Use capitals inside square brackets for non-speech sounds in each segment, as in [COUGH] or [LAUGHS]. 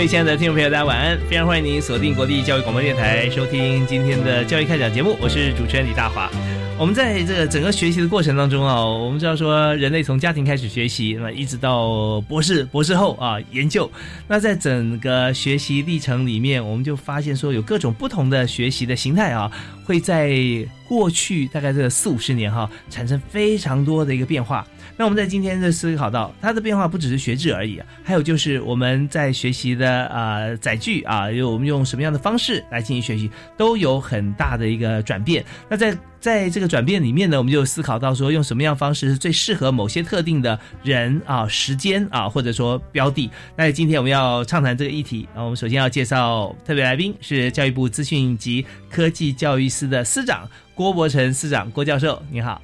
位亲爱的听众朋友，大家晚安！非常欢迎您锁定国立教育广播电台，收听今天的教育开讲节目。我是主持人李大华。我们在这个整个学习的过程当中啊，我们知道说，人类从家庭开始学习，那一直到博士、博士后啊研究。那在整个学习历程里面，我们就发现说，有各种不同的学习的形态啊，会在过去大概这四五十年哈，产生非常多的一个变化。那我们在今天的思考到，它的变化不只是学制而已，还有就是我们在学习的啊载具啊，有我们用什么样的方式来进行学习，都有很大的一个转变。那在在这个转变里面呢，我们就思考到说，用什么样方式是最适合某些特定的人啊、时间啊，或者说标的。那今天我们要畅谈这个议题那，我们首先要介绍特别来宾是教育部资讯及科技教育司的司长郭伯成司长，郭教授，你好。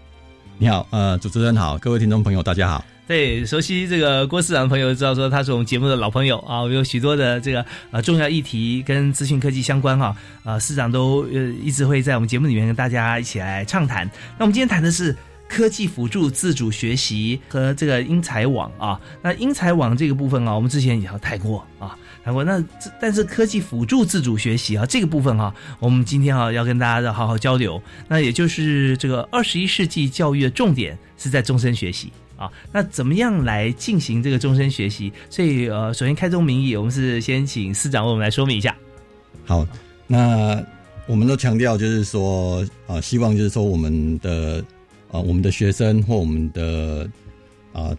你好，呃，主持人好，各位听众朋友，大家好。对，熟悉这个郭市长的朋友知道说他是我们节目的老朋友啊，我有许多的这个呃重要议题跟资讯科技相关哈，啊，市长都呃一直会在我们节目里面跟大家一起来畅谈。那我们今天谈的是科技辅助自主学习和这个英才网啊，那英才网这个部分啊，我们之前也要谈过啊。谈过那，但是科技辅助自主学习啊，这个部分哈，我们今天啊要跟大家好好交流。那也就是这个二十一世纪教育的重点是在终身学习啊。那怎么样来进行这个终身学习？所以呃，首先开宗明义，我们是先请司长为我们来说明一下。好，那我们都强调就是说啊，希望就是说我们的啊，我们的学生或我们的啊。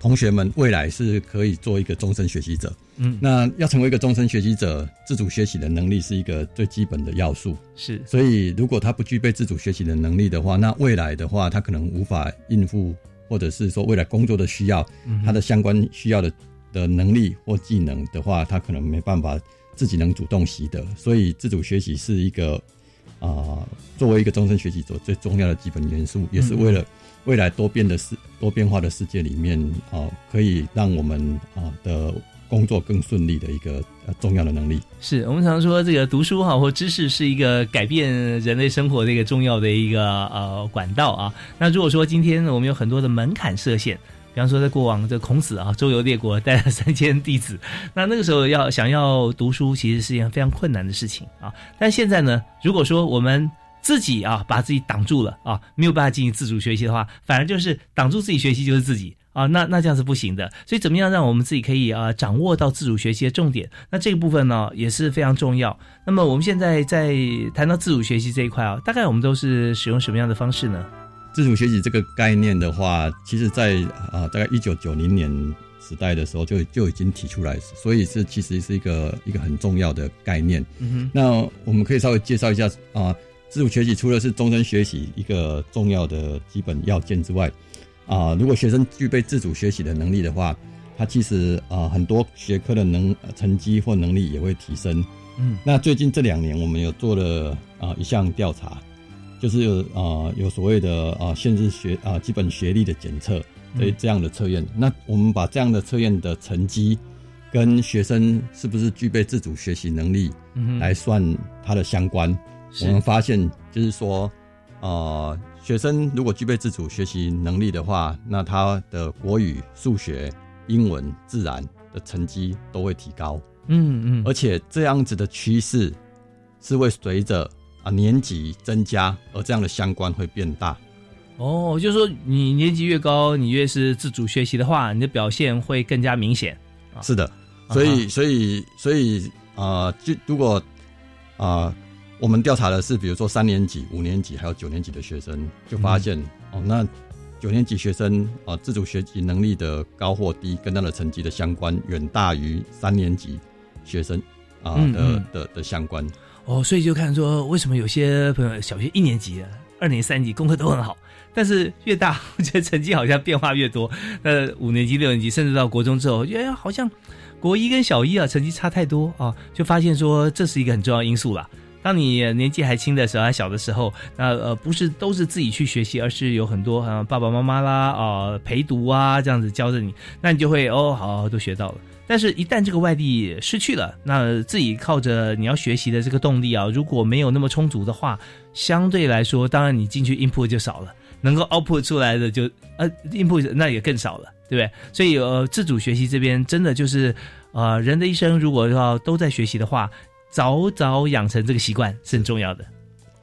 同学们未来是可以做一个终身学习者，嗯，那要成为一个终身学习者，自主学习的能力是一个最基本的要素。是，所以如果他不具备自主学习的能力的话，那未来的话，他可能无法应付，或者是说未来工作的需要，他的相关需要的的能力或技能的话，他可能没办法自己能主动习得。所以，自主学习是一个啊，作为一个终身学习者最重要的基本元素，也是为了。未来多变的世多变化的世界里面，啊，可以让我们啊的工作更顺利的一个呃重要的能力。是我们常说这个读书哈或知识是一个改变人类生活的一个重要的一个呃管道啊。那如果说今天我们有很多的门槛设限，比方说在过往这孔子啊周游列国带了三千弟子，那那个时候要想要读书其实是一件非常困难的事情啊。但现在呢，如果说我们自己啊，把自己挡住了啊，没有办法进行自主学习的话，反而就是挡住自己学习就是自己啊，那那这样是不行的。所以怎么样让我们自己可以啊掌握到自主学习的重点？那这个部分呢也是非常重要。那么我们现在在谈到自主学习这一块啊，大概我们都是使用什么样的方式呢？自主学习这个概念的话，其实在啊大概一九九零年时代的时候就就已经提出来，所以是其实是一个一个很重要的概念。嗯哼，那我们可以稍微介绍一下啊。自主学习除了是终身学习一个重要的基本要件之外，啊，如果学生具备自主学习的能力的话，他其实啊很多学科的能成绩或能力也会提升。嗯，那最近这两年我们有做了啊一项调查，就是有啊有所谓的啊限制学啊基本学历的检测，对这样的测验。那我们把这样的测验的成绩跟学生是不是具备自主学习能力来算它的相关。我们发现，就是说，呃，学生如果具备自主学习能力的话，那他的国语、数学、英文、自然的成绩都会提高。嗯嗯，而且这样子的趋势是会随着啊年级增加而这样的相关会变大。哦，就是说你年级越高，你越是自主学习的话，你的表现会更加明显。是的，所以所以所以。啊，就如果啊，我们调查的是比如说三年级、五年级还有九年级的学生，就发现哦，那九年级学生啊自主学习能力的高或低，跟他的成绩的相关远大于三年级学生啊的的的相关。哦，所以就看说为什么有些朋友小学一年级、二年级、三年级功课都很好，但是越大，我觉得成绩好像变化越多。[LAUGHS] 那五年级、六年级，甚至到国中之后，觉得好像国一跟小一啊，成绩差太多啊，就发现说这是一个很重要因素啦。当你年纪还轻的时候，还小的时候，那呃不是都是自己去学习，而是有很多啊爸爸妈妈啦啊陪读啊这样子教着你，那你就会哦好都学到了。但是，一旦这个外地失去了，那自己靠着你要学习的这个动力啊，如果没有那么充足的话，相对来说，当然你进去 input 就少了，能够 output 出来的就呃 input 那也更少了，对不对？所以呃，自主学习这边真的就是呃，人的一生如果要都在学习的话，早早养成这个习惯是很重要的。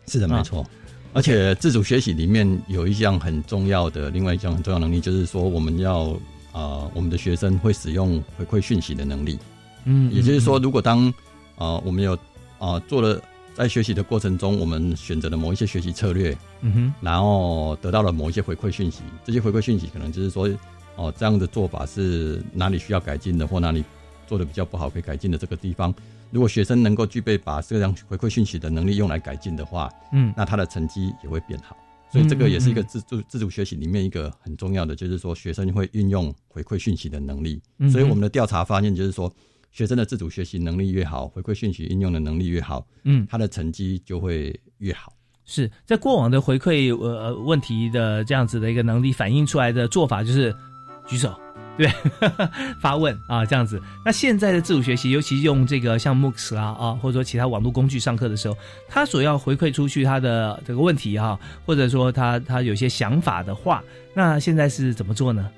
是的，没错。而且自主学习里面有一项很重要的，另外一项很重要能力，就是说我们要。啊，我们的学生会使用回馈讯息的能力，嗯，也就是说，如果当啊我们有啊做了在学习的过程中，我们选择了某一些学习策略，嗯哼，然后得到了某一些回馈讯息，这些回馈讯息可能就是说，哦，这样的做法是哪里需要改进的，或哪里做的比较不好可以改进的这个地方，如果学生能够具备把这样回馈讯息的能力用来改进的话，嗯，那他的成绩也会变好。所以这个也是一个自主自主学习里面一个很重要的，就是说学生会运用回馈讯息的能力。所以我们的调查发现，就是说学生的自主学习能力越好，回馈讯息应用的能力越好，嗯，他的成绩就会越好。是在过往的回馈呃问题的这样子的一个能力反映出来的做法，就是举手。对，[LAUGHS] 发问啊，这样子。那现在的自主学习，尤其用这个像 MOOCs 啊啊，或者说其他网络工具上课的时候，他所要回馈出去他的这个问题哈，或者说他他有些想法的话，那现在是怎么做呢？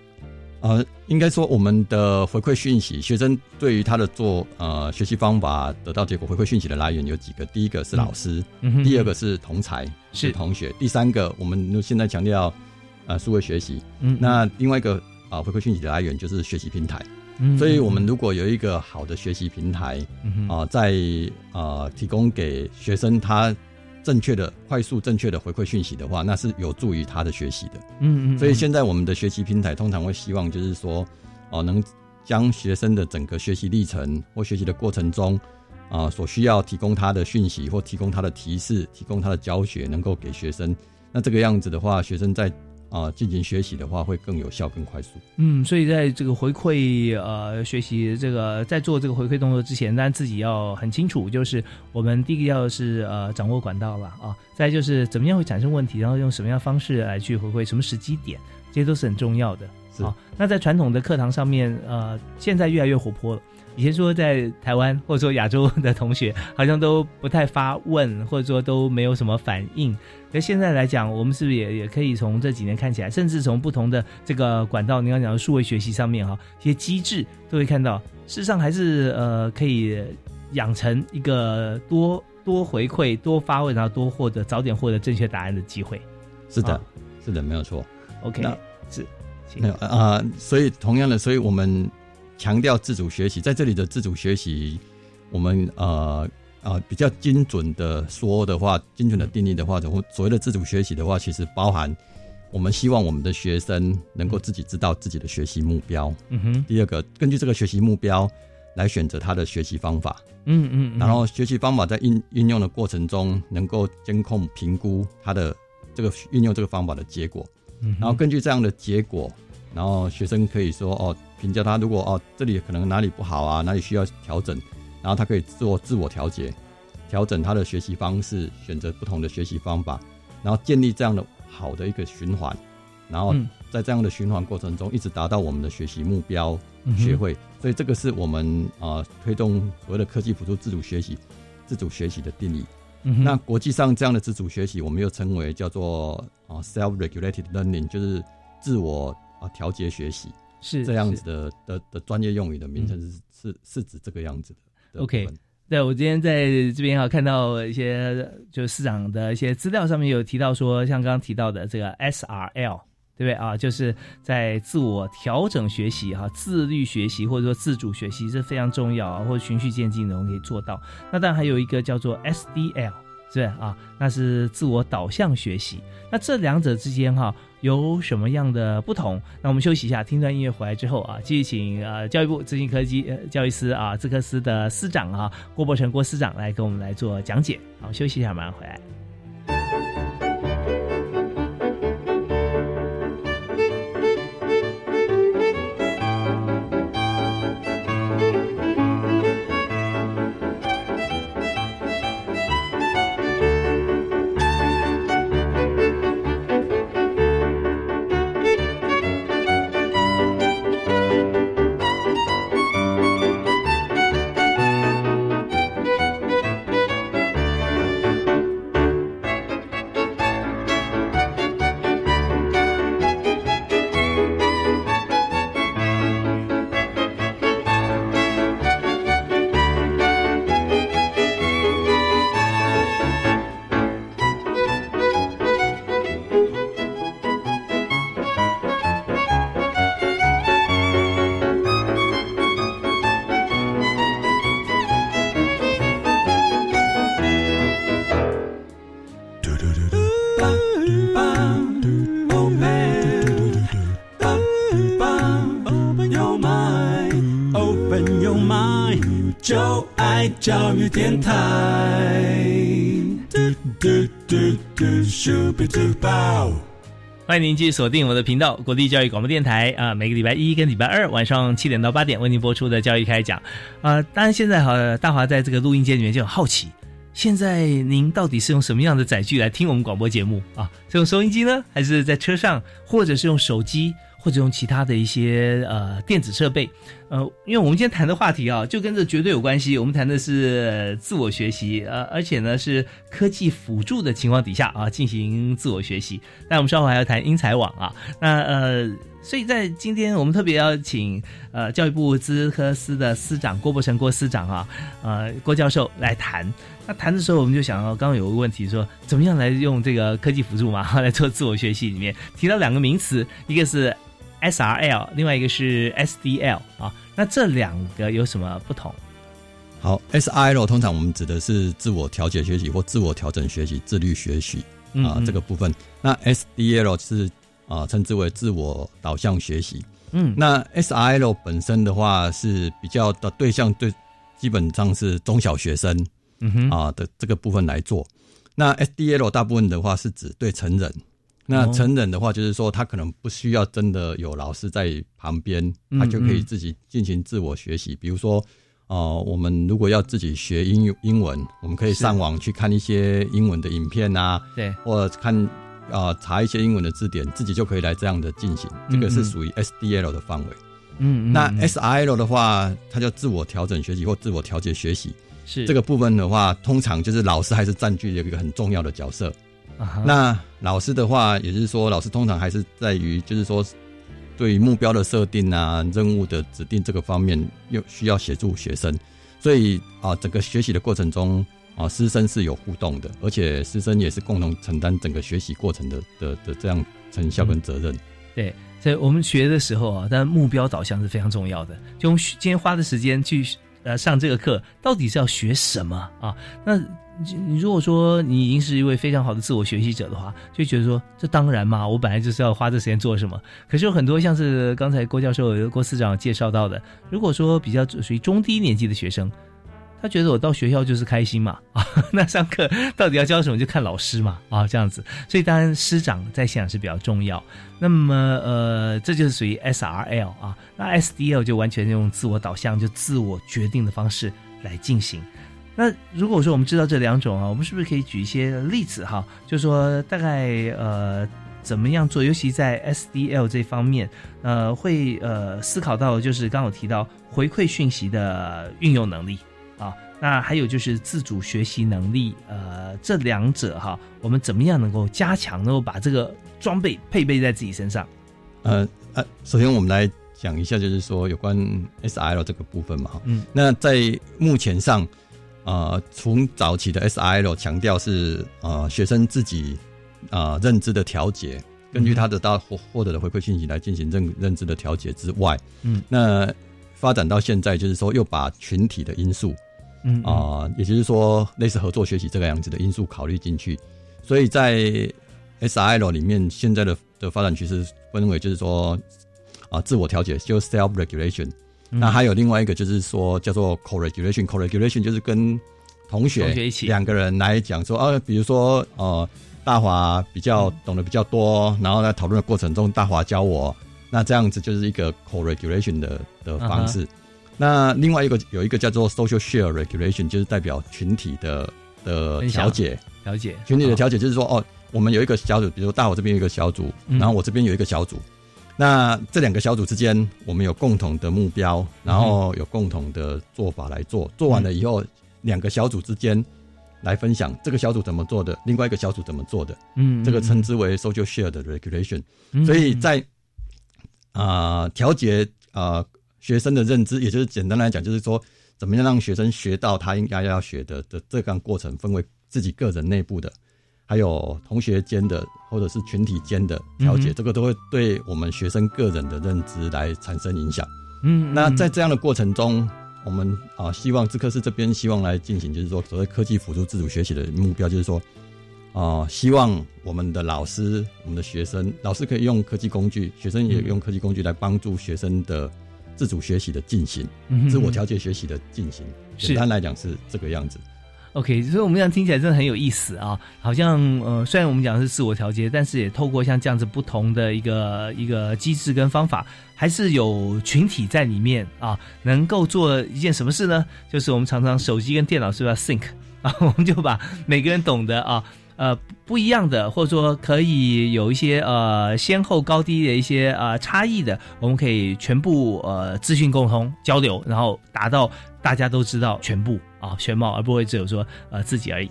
呃，应该说我们的回馈讯息，学生对于他的做呃学习方法得到结果回馈讯息的来源有几个，第一个是老师，第二个是同才是同学，第三个我们现在强调呃数位学习，嗯，那另外一个。啊，回馈讯息的来源就是学习平台，所以我们如果有一个好的学习平台，啊，在啊提供给学生他正确的、快速、正确的回馈讯息的话，那是有助于他的学习的。嗯嗯。所以现在我们的学习平台通常会希望就是说，哦，能将学生的整个学习历程或学习的过程中，啊，所需要提供他的讯息或提供他的提示、提供他的教学，能够给学生。那这个样子的话，学生在啊，进行学习的话会更有效、更快速。嗯，所以在这个回馈呃学习这个在做这个回馈动作之前，但自己要很清楚，就是我们第一个要是呃掌握管道了啊，再就是怎么样会产生问题，然后用什么样方式来去回馈，什么时机点，这些都是很重要的。啊，那在传统的课堂上面，呃，现在越来越活泼了。以前说在台湾或者说亚洲的同学好像都不太发问，或者说都没有什么反应。那现在来讲，我们是不是也也可以从这几年看起来，甚至从不同的这个管道，你刚讲的数位学习上面哈，一些机制都会看到，事实上还是呃可以养成一个多多回馈、多发问，然后多获得早点获得正确答案的机会。是的，是的，没有错。OK，是没有啊，所以同样的，所以我们。强调自主学习，在这里的自主学习，我们呃呃比较精准的说的话，精准的定义的话，所所谓的自主学习的话，其实包含我们希望我们的学生能够自己知道自己的学习目标。嗯哼。第二个，根据这个学习目标来选择他的学习方法。嗯嗯。然后学习方法在运运用的过程中，能够监控评估他的这个运用这个方法的结果。嗯。然后根据这样的结果。然后学生可以说哦，评价他如果哦这里可能哪里不好啊，哪里需要调整，然后他可以做自我调节，调整他的学习方式，选择不同的学习方法，然后建立这样的好的一个循环，然后在这样的循环过程中，一直达到我们的学习目标，学会。所以这个是我们啊推动所谓的科技辅助自主学习、自主学习的定义。那国际上这样的自主学习，我们又称为叫做啊 self-regulated learning，就是自我。啊，调节学习是这样子的的的专业用语的名称是是是指这个样子的。OK，对我今天在这边哈看到一些就是市长的一些资料上面有提到说，像刚刚提到的这个 SRL 对不对啊？就是在自我调整学习哈，自律学习或者说自主学习是非常重要啊，或者循序渐进的我们可以做到。那当然还有一个叫做 SDL，是啊，那是自我导向学习。那这两者之间哈有什么样的不同？那我们休息一下，听段音乐回来之后啊，继续请呃教育部资讯科技呃教育司啊资科司的司长啊郭伯成郭司长来给我们来做讲解。好，休息一下，马上回来。教育电台。欢迎您继续锁定我的频道——国立教育广播电台啊！每个礼拜一跟礼拜二晚上七点到八点为您播出的教育开讲啊！当然，现在哈大华在这个录音间里面就很好奇，现在您到底是用什么样的载具来听我们广播节目啊？是用收音机呢，还是在车上，或者是用手机？或者用其他的一些呃电子设备，呃，因为我们今天谈的话题啊，就跟这绝对有关系。我们谈的是自我学习，呃，而且呢是科技辅助的情况底下啊进行自我学习。那我们稍后还要谈英才网啊，那呃，所以在今天我们特别要请呃教育部资科司的司长郭伯成郭司长啊，呃郭教授来谈。那谈的时候，我们就想到刚刚有个问题，说怎么样来用这个科技辅助嘛 [LAUGHS] 来做自我学习？里面提到两个名词，一个是。S R L，另外一个是 S D L 啊，那这两个有什么不同？好，S I L 通常我们指的是自我调节学习或自我调整学习、自律学习啊这个部分。那 S D L 是啊称之为自我导向学习。嗯，那 S I L 本身的话是比较的对象，对基本上是中小学生嗯哼啊的这个部分来做。那 S D L 大部分的话是指对成人。那成人的话，就是说他可能不需要真的有老师在旁边，他就可以自己进行自我学习。比如说，哦，我们如果要自己学英英文，我们可以上网去看一些英文的影片啊，对，或者看啊查一些英文的字典，自己就可以来这样的进行。这个是属于 SDL 的范围。嗯，那 SIL 的话，它叫自我调整学习或自我调节学习。是这个部分的话，通常就是老师还是占据一个很重要的角色。那老师的话，也就是说，老师通常还是在于，就是说，对于目标的设定啊、任务的指定这个方面，又需要协助学生。所以啊，整个学习的过程中啊，师生是有互动的，而且师生也是共同承担整个学习过程的的的这样成效跟责任。对，在我们学的时候啊，但目标导向是非常重要的。就用今天花的时间去呃上这个课，到底是要学什么啊？那。你如果说你已经是一位非常好的自我学习者的话，就觉得说这当然嘛，我本来就是要花这时间做什么。可是有很多像是刚才郭教授、郭司长介绍到的，如果说比较属于中低年级的学生，他觉得我到学校就是开心嘛啊，[LAUGHS] 那上课到底要教什么就看老师嘛啊这样子。所以当然师长在现场是比较重要。那么呃，这就是属于 S R L 啊，那 S D L 就完全用自我导向、就自我决定的方式来进行。那如果说我们知道这两种啊，我们是不是可以举一些例子哈？就说大概呃怎么样做，尤其在 SDL 这方面，呃会呃思考到就是刚刚提到回馈讯息的运用能力，那还有就是自主学习能力，呃这两者哈，我们怎么样能够加强，能够把这个装备配备在自己身上？呃呃，首先我们来讲一下，就是说有关 SL 这个部分嘛，嗯，那在目前上。啊，从早期的 S I L 强调是啊学生自己啊认知的调节根据他的到获获得的回馈信息来进行认认知的调节之外，嗯，那发展到现在就是说又把群体的因素，嗯啊、也就是说类似合作学习这个样子的因素考虑进去，所以在 SIL 里面现在的的发展趋势分为就是说啊、自我调节，就是 self regulation，、那嗯还有另外一个就是说叫做 co-regulation，co-regulation 就是跟同学两个人来讲说啊，比如说呃大华比较懂得比较多，然后在讨论的过程中大华教我，那这样子就是一个 co-regulation 的的方式。那另外一个有一个叫做 social share regulation，就是代表群体的的调解。调解。群体的调解就是说，哦，我们有一个小组，比如说大我这边有一个小组，嗯。然后我这边有一个小组，那这两个小组之间，我们有共同的目标，然后有共同的做法来做，做完了以后，两个小组之间来分享这个小组怎么做的，另外一个小组怎么做的，嗯，这个称之为 social share 的 regulation。嗯所以在啊调节啊学生的认知，也就是简单来讲，就是说怎么样让学生学到他应该要学的的这个过程，分为自己个人内部的，还有同学间的，或者是群体间的调节，嗯这个都会对我们学生个人的认知来产生影响。嗯，那在这样的过程中，我们啊，希望智科室这边希望来进行，就是说所谓科技辅助自主学习的目标，就是说啊，希望我们的老师、我们的学生，老师可以用科技工具，学生也用科技工具来帮助学生的自主学习的进行，嗯自我调节学习的进行。是简单来讲是这个样子。OK，所以我们这样听起来真的很有意思啊！好像呃，虽然我们讲的是自我调节，但是也透过像这样子不同的一个一个机制跟方法，还是有群体在里面啊，能够做一件什么事呢？就是我们常常手机跟电脑是不是要 sync 啊？我们就把每个人懂得啊。呃，不一样的，或者说可以有一些呃先后高低的一些呃差异的，我们可以全部呃资讯沟通交流，然后达到大家都知道全部啊全貌，而不会只有说呃自己而已。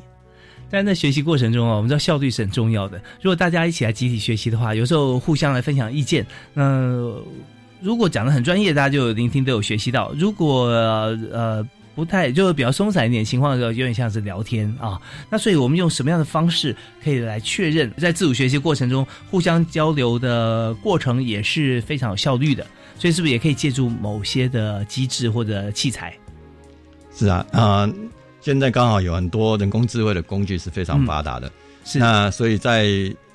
但在学习过程中啊，我们知道效率是很重要的。如果大家一起来集体学习的话，有时候互相来分享意见，那、如果讲的很专业，大家就聆听都有学习到；如果呃不太就是比较松散一点情况的时候，有点像是聊天啊。那所以我们用什么样的方式可以来确认，在自主学习过程中互相交流的过程也是非常有效率的？所以是不是也可以借助某些的机制或者器材？是啊，啊、现在刚好有很多人工智慧的工具是非常发达的。是那所以在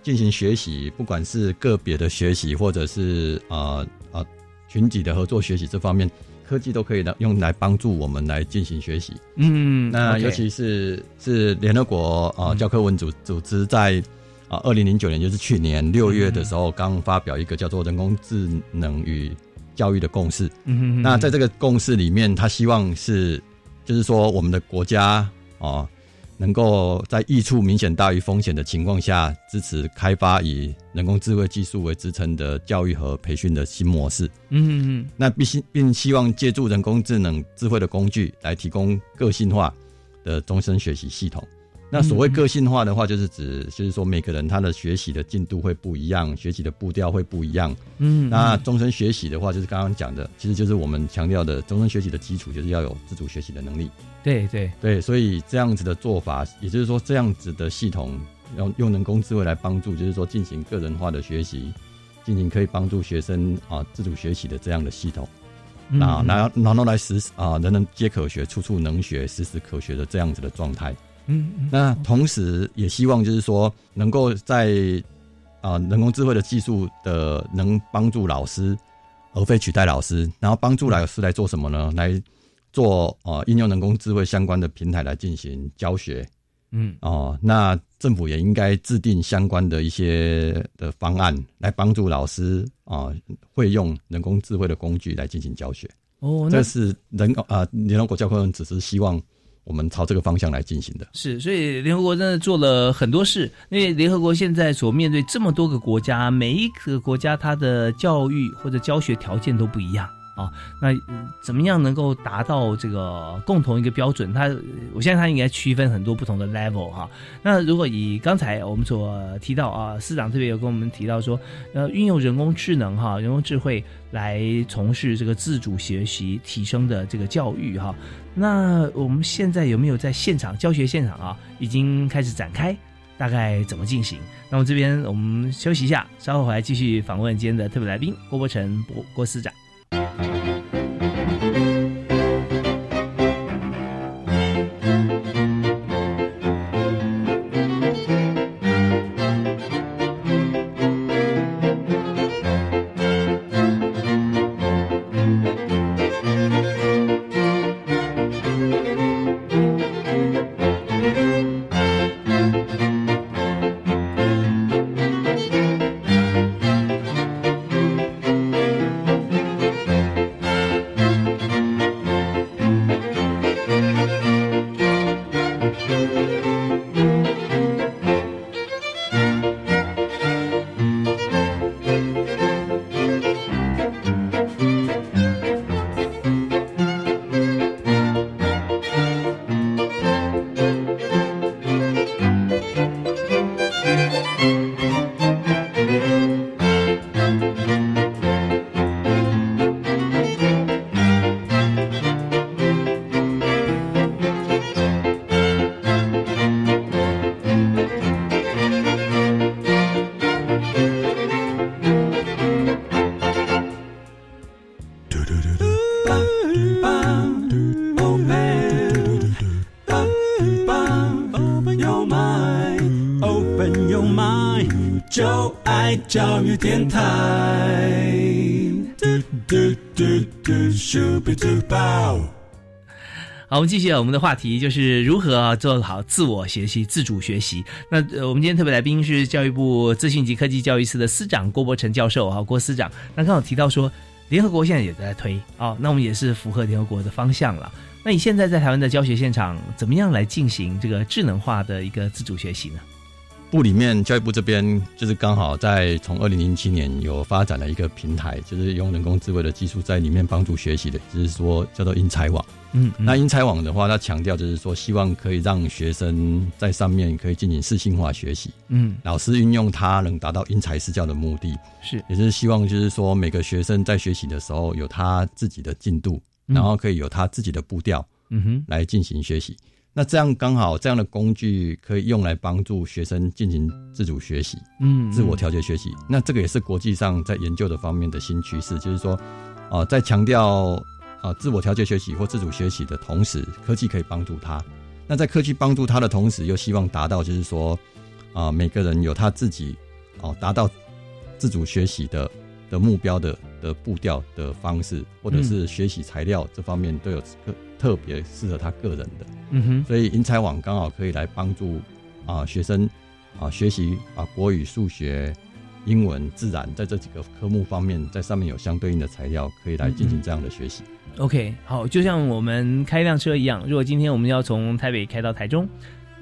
进行学习，不管是个别的学习，或者是呃呃群体的合作学习这方面，科技都可以的用来帮助我们来进行学习。嗯，那尤其是是联合国啊、教科文组组织在啊二零零九年，就是去年六月的时候，刚发表一个叫做人工智能与教育的共识。嗯哼哼那在这个共识里面，他希望是，就是说我们的国家哦，能够在益处明显大于风险的情况下，支持开发以人工智慧技术为支撑的教育和培训的新模式。嗯嗯那并希并希望借助人工智能智慧的工具来提供个性化的终身学习系统。那所谓个性化的话，就是指就是说每个人他的学习的进度会不一样，学习的步调会不一样。嗯，那终身学习的话，就是刚刚讲的，其实就是我们强调的终身学习的基础，就是要有自主学习的能力。对对，对，所以这样子的做法，也就是说这样子的系统，用用人工智慧来帮助，就是说进行个人化的学习，进行可以帮助学生啊自主学习的这样的系统。嗯啊，然后然后来实啊，人人皆可学，处处能学，时时可学的这样子的状态。嗯嗯那同时也希望就是说，能够在啊人工智慧的技术的能帮助老师，而非取代老师，然后帮助老师来做什么呢？来做啊应用人工智慧相关的平台来进行教学嗯哦、那政府也应该制定相关的一些的方案，来帮助老师啊、会用人工智慧的工具来进行教学。哦，那这是人啊，联合国教科文只是希望我们朝这个方向来进行的。是，所以联合国真的做了很多事。因为联合国现在所面对这么多个国家，每一个国家它的教育或者教学条件都不一样啊。那、怎么样能够达到这个共同一个标准？它，我相信它应该区分很多不同的 level 哈。那如果以刚才我们所提到啊，司长特别有跟我们提到说，呃，运用人工智能哈，人工智慧来从事这个自主学习提升的这个教育哈。那我们现在有没有在现场教学现场啊，已经开始展开？大概怎么进行？那么这边我们休息一下，稍后回来继续访问今天的特别来宾郭伯成郭郭司长。好，我们继续我们的话题，就是如何做好自我学习、自主学习。那我们今天特别来宾是教育部资讯及科技教育司的司长郭伯成教授啊，郭司长。那刚好提到说，联合国现在也在推啊，那我们也是符合联合国的方向了。那你现在在台湾的教学现场，怎么样来进行这个智能化的一个自主学习呢？部里面，教育部这边就是刚好在从二零零七年有发展了一个平台，就是用人工智慧的技术在里面帮助学习的，就是说叫做英才网。嗯，那英才网的话，它强调就是说希望可以让学生在上面可以进行适性化学习。嗯，老师运用它能达到因材施教的目的，是，也是希望就是说每个学生在学习的时候有他自己的进度，然后可以有他自己的步调，嗯哼，来进行学习。那这样刚好，这样的工具可以用来帮助学生进行自主学习，嗯，自我调节学习。那这个也是国际上在研究的方面的新趋势，就是说，啊，在强调啊自我调节学习或自主学习的同时，科技可以帮助他。那在科技帮助他的同时，又希望达到就是说，啊，每个人有他自己哦达到自主学习的的目标的的步调的方式，或者是学习材料这方面都有特。特别适合他个人的，嗯哼，所以英才网刚好可以来帮助啊学生啊学习啊国语、数学、英文、自然在这几个科目方面，在上面有相对应的材料可以来进行这样的学习。OK，好，就像我们开一辆车一样，如果今天我们要从台北开到台中。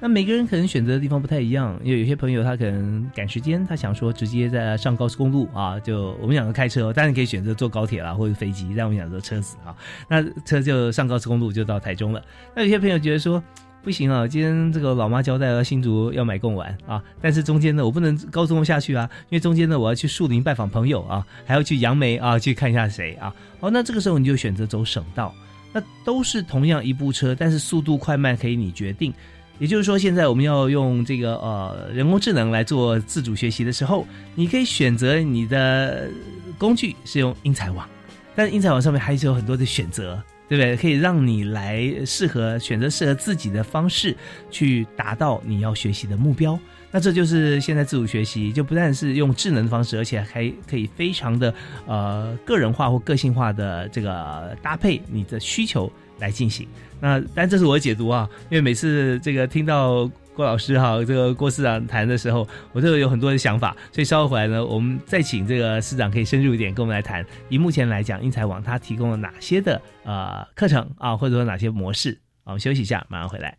那每个人可能选择的地方不太一样，因为有些朋友他可能赶时间，他想说直接在上高速公路啊，就我们讲的开车，当然可以选择坐高铁啦或者飞机，但我们讲说车子啊，那车就上高速公路就到台中了。那有些朋友觉得说不行啊，今天这个老妈交代了新竹要买贡丸啊，但是中间呢我不能高速下去啊，因为中间呢我要去树林拜访朋友啊，还要去杨梅啊去看一下谁啊，哦，那这个时候你就选择走省道，那都是同样一部车，但是速度快慢可以你决定。也就是说，现在我们要用这个呃人工智能来做自主学习的时候，你可以选择你的工具是用英才网，但是英才网上面还是有很多的选择，对不对？可以让你来适合选择适合自己的方式去达到你要学习的目标。那这就是现在自主学习，就不但是用智能的方式，而且还可以非常的呃个人化或个性化的这个搭配你的需求来进行。那但这是我的解读啊，因为每次这个听到郭老师哈，这个郭市长谈的时候，我都有很多的想法，所以稍后回来呢，我们再请这个市长可以深入一点跟我们来谈。以目前来讲，英才网它提供了哪些的呃课程啊，或者说哪些模式？我们休息一下，马上回来。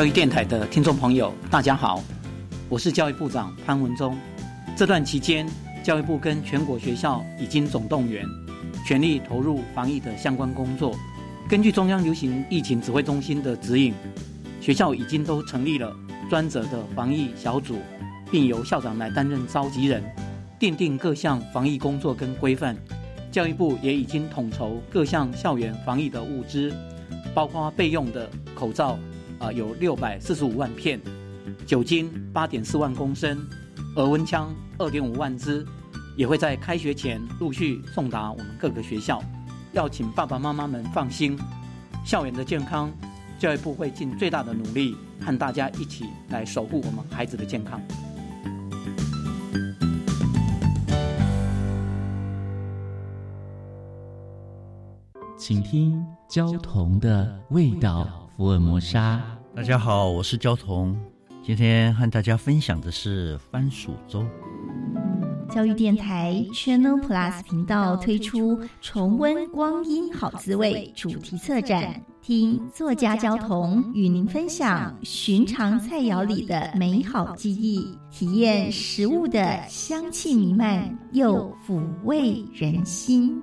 教育电台的听众朋友，大家好，我是教育部长潘文忠。这段期间，教育部跟全国学校已经总动员，全力投入防疫的相关工作。根据中央流行疫情指挥中心的指引，学校已经都成立了专责的防疫小组，并由校长来担任召集人，奠定各项防疫工作跟规范。教育部也已经统筹各项校园防疫的物资，包括备用的口罩，啊，有六百四十五万片；酒精八点四万公升；额温枪二点五万支，也会在开学前陆续送达我们各个学校。要请爸爸妈妈们放心，校园的健康，教育部会尽最大的努力，和大家一起来守护我们孩子的健康。请听焦桐的味道福尔摩沙。大家好，我是焦桐，今天和大家分享的是番薯粥。教育电台 Channel Plus 频道推出“重温光阴好滋味”主题策展，听作家焦桐与您分享寻常菜肴里的美好记忆，体验食物的香气弥漫又抚慰人心。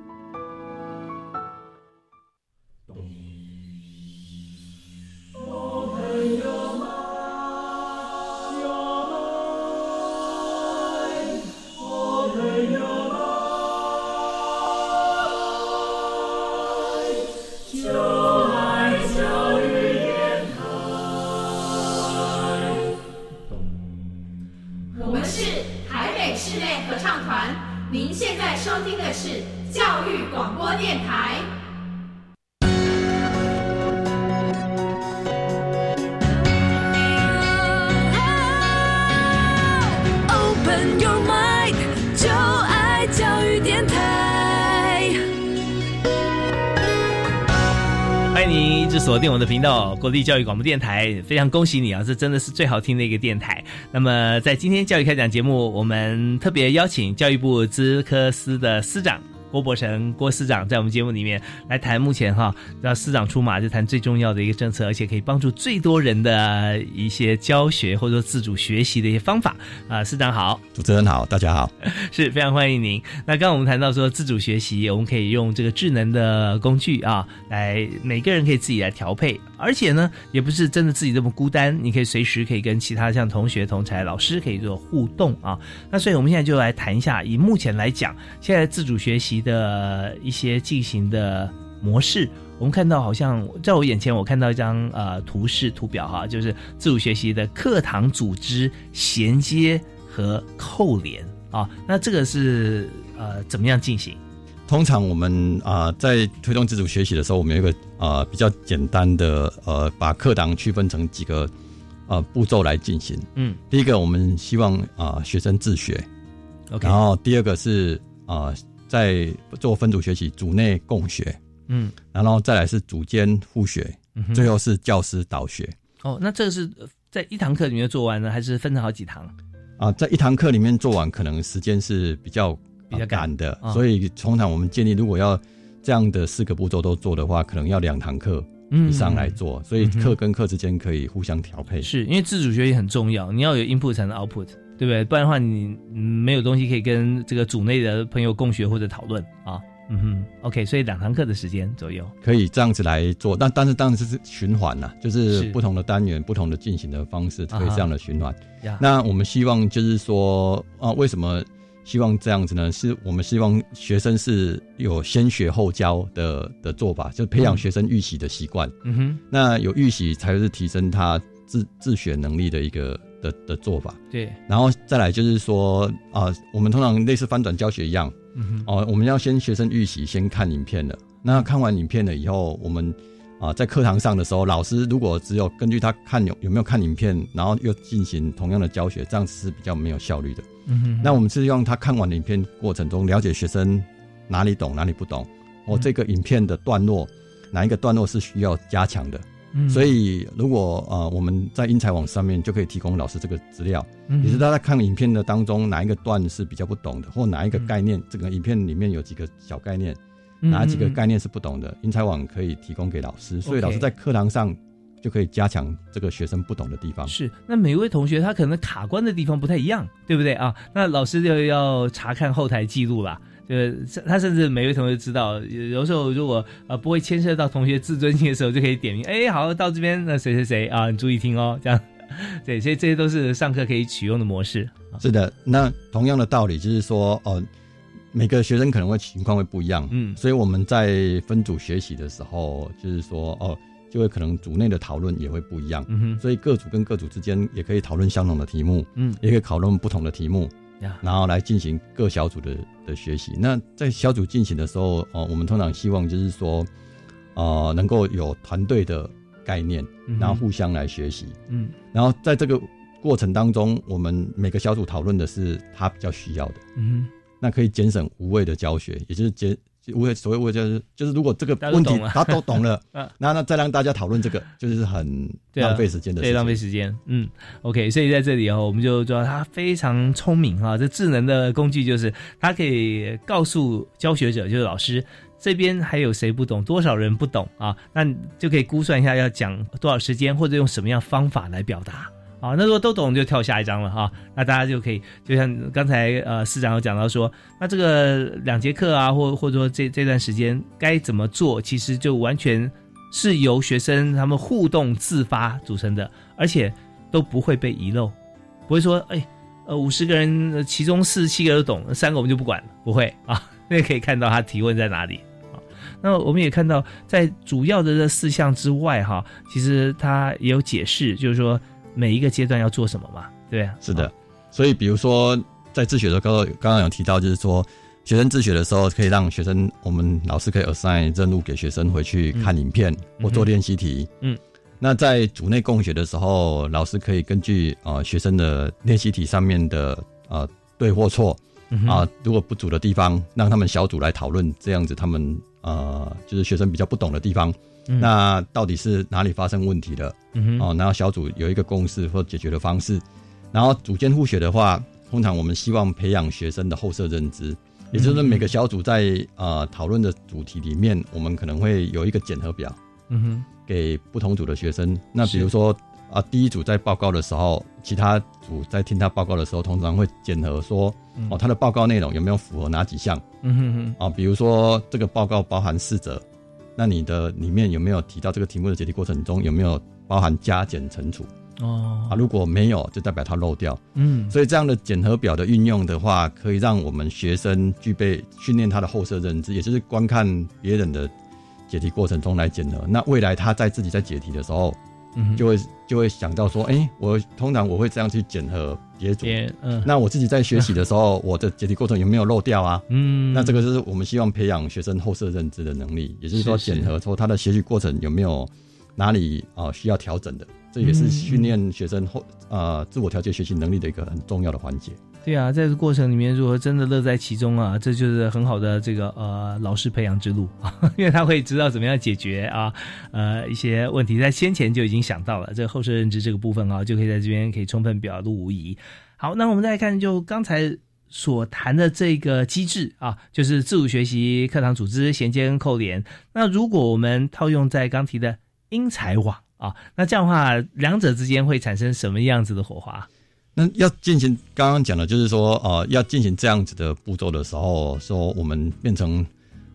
锁定我们的频道，国立教育广播电台，非常恭喜你啊！这真的是最好听的一个电台。那么，在今天教育开讲节目，我们特别邀请教育部资科司的司长。郭伯成，郭司长在我们节目里面来谈目前哈，让司长出马就谈最重要的一个政策，而且可以帮助最多人的一些教学或者说自主学习的一些方法啊。司长好，主持人好，大家好，是非常欢迎您。那刚刚我们谈到说自主学习，我们可以用这个智能的工具啊，来每个人可以自己来调配，而且呢，也不是真的自己这么孤单，你可以随时可以跟其他像同学、同才、老师可以做互动啊。那所以我们现在就来谈一下，以目前来讲，现在自主学习。的一些进行的模式，我们看到好像在我眼前，我看到一张呃图示图表哈，就是自主学习的课堂组织、衔接和扣连啊。那这个是呃怎么样进行？通常我们啊在推动自主学习的时候，我们有一个呃比较简单的呃把课堂区分成几个呃步骤来进行。嗯，第一个我们希望啊学生自学，OK，然后第二个是啊。在做分组学习，组内共学，嗯，然后再来是组间互学，最后是教师导学。哦，那这个是在一堂课里面做完呢，还是分成好几堂？啊，在一堂课里面做完，可能时间是比较比较赶的，所以通常我们建议，如果要这样的四个步骤都做的话，可能要两堂课以上来做，所以课跟课之间可以互相调配。是因为自主学习很重要，你要有 input 才能 output。对不对？不然的话，你没有东西可以跟这个组内的朋友共学或者讨论啊。嗯哼，OK，所以两堂课的时间左右可以这样子来做，但但是当然是循环呐，就是不同的单元、不同的进行的方式可以这样的循环。那我们希望就是说啊，为什么希望这样子呢？是我们希望学生是有先学后教的的做法，就培养学生预习的习惯。嗯哼，那有预习才是提升他自自学能力的一个。的的做法，对，然后再来就是说啊，我们通常类似翻转教学一样，哦，我们要先学生预习，先看影片的。那看完影片了以后，我们啊在课堂上的时候，老师如果只有根据他看有有没有看影片，然后又进行同样的教学，这样子是比较没有效率的。嗯哼，那我们是用他看完影片过程中了解学生哪里懂哪里不懂，哦，这个影片的段落哪一个段落是需要加强的。所以，如果呃我们在英才网上面就可以提供老师这个资料，也是他在看影片的当中哪一个段是比较不懂的，或哪一个概念，这个影片里面有几个小概念，哪几个概念是不懂的，英才网可以提供给老师。所以老师在课堂上就可以加强这个学生不懂的地方。是，那每位同学他可能卡关的地方不太一样，对不对啊？那老师就要查看后台记录啦。呃，他甚至每位同学知道，有时候如果呃不会牵涉到同学自尊心的时候，就可以点名，哎，好，到这边那谁谁谁啊，你注意听哦，这样。对，所以这些都是上课可以取用的模式。是的，那同样的道理就是说，呃，每个学生可能会情况会不一样，嗯，所以我们在分组学习的时候，就是说，哦，就会可能组内的讨论也会不一样，所以各组跟各组之间也可以讨论相同的题目，嗯，也可以讨论不同的题目。然后来进行各小组的的学习。那在小组进行的时候，哦，我们通常希望就是说，呃，能够有团队的概念，然后互相来学习。嗯，然后在这个过程当中，我们每个小组讨论的是他比较需要的。嗯，那可以节省无谓的教学，也就是节。无谓所谓无谓就是就是，如果这个问题他都懂了，[LAUGHS] 那那再让大家讨论这个，就是很浪费时间的，对，浪费时间。嗯，OK，所以在这里哦，我们就知道他非常聪明哈。这智能的工具就是它可以告诉教学者，就是老师这边还有谁不懂，多少人不懂啊？那就可以估算一下要讲多少时间，或者用什么样方法来表达。啊，那如果都懂就跳下一章了哈，那大家就可以就像刚才呃市长有讲到说，那这个两节课啊，或或者说这这段时间该怎么做，其实就完全是由学生他们互动自发组成的，而且都不会被遗漏，不会说哎呃五十个人其中四十七个都懂，三个我们就不管了，不会 [LAUGHS] 啊，那可以看到他提问在哪里啊。那我们也看到在主要的这四项之外哈，其实他也有解释，就是说。每一个阶段要做什么嘛？对啊，是的。所以，比如说在自学的时候，刚刚有提到，就是说学生自学的时候，可以让学生，我们老师可以 assign 任务给学生回去看影片或做练习题。嗯。那在组内共学的时候，老师可以根据啊学生的练习题上面的啊对或错啊，如果不足的地方，让他们小组来讨论，这样子他们啊就是学生比较不懂的地方。那到底是哪里发生问题了？哦，然后小组有一个共识或解决的方式。然后组间互学的话，通常我们希望培养学生的后设认知，也就是每个小组在呃讨论的主题里面，我们可能会有一个检核表，嗯哼，给不同组的学生。那比如说啊，第一组在报告的时候，其他组在听他报告的时候，通常会检核说，哦，他的报告内容有没有符合哪几项？嗯哼哼，啊，比如说这个报告包含四则。那你的里面有没有提到这个题目的解题过程中有没有包含加减乘除？哦，啊，如果没有，就代表它漏掉。嗯，所以这样的检核表的运用的话，可以让我们学生具备训练他的后设认知，也就是观看别人的解题过程中来检核。那未来他在自己在解题的时候。嗯就会就会想到说，哎，我通常我会这样去检核别组，嗯，那我自己在学习的时候，我的解题过程有没有漏掉啊？嗯，那这个就是我们希望培养学生后设认知的能力，也就是说检核说他的学习过程有没有哪里啊需要调整的，这也是训练学生后啊自我调节学习能力的一个很重要的环节。对啊，在这过程里面，如果真的乐在其中啊，这就是很好的这个呃老师培养之路啊，[LAUGHS] 因为他会知道怎么样解决啊呃一些问题，在先前就已经想到了这后设认知这个部分啊，就可以在这边可以充分表露无遗。好，那我们再看，就刚才所谈的这个机制啊，就是自主学习课堂组织衔接跟扣连。那如果我们套用在刚提的英才网啊，那这样的话，两者之间会产生什么样子的火花？那要进行刚刚讲的，就是说，呃，要进行这样子的步骤的时候，说我们变成，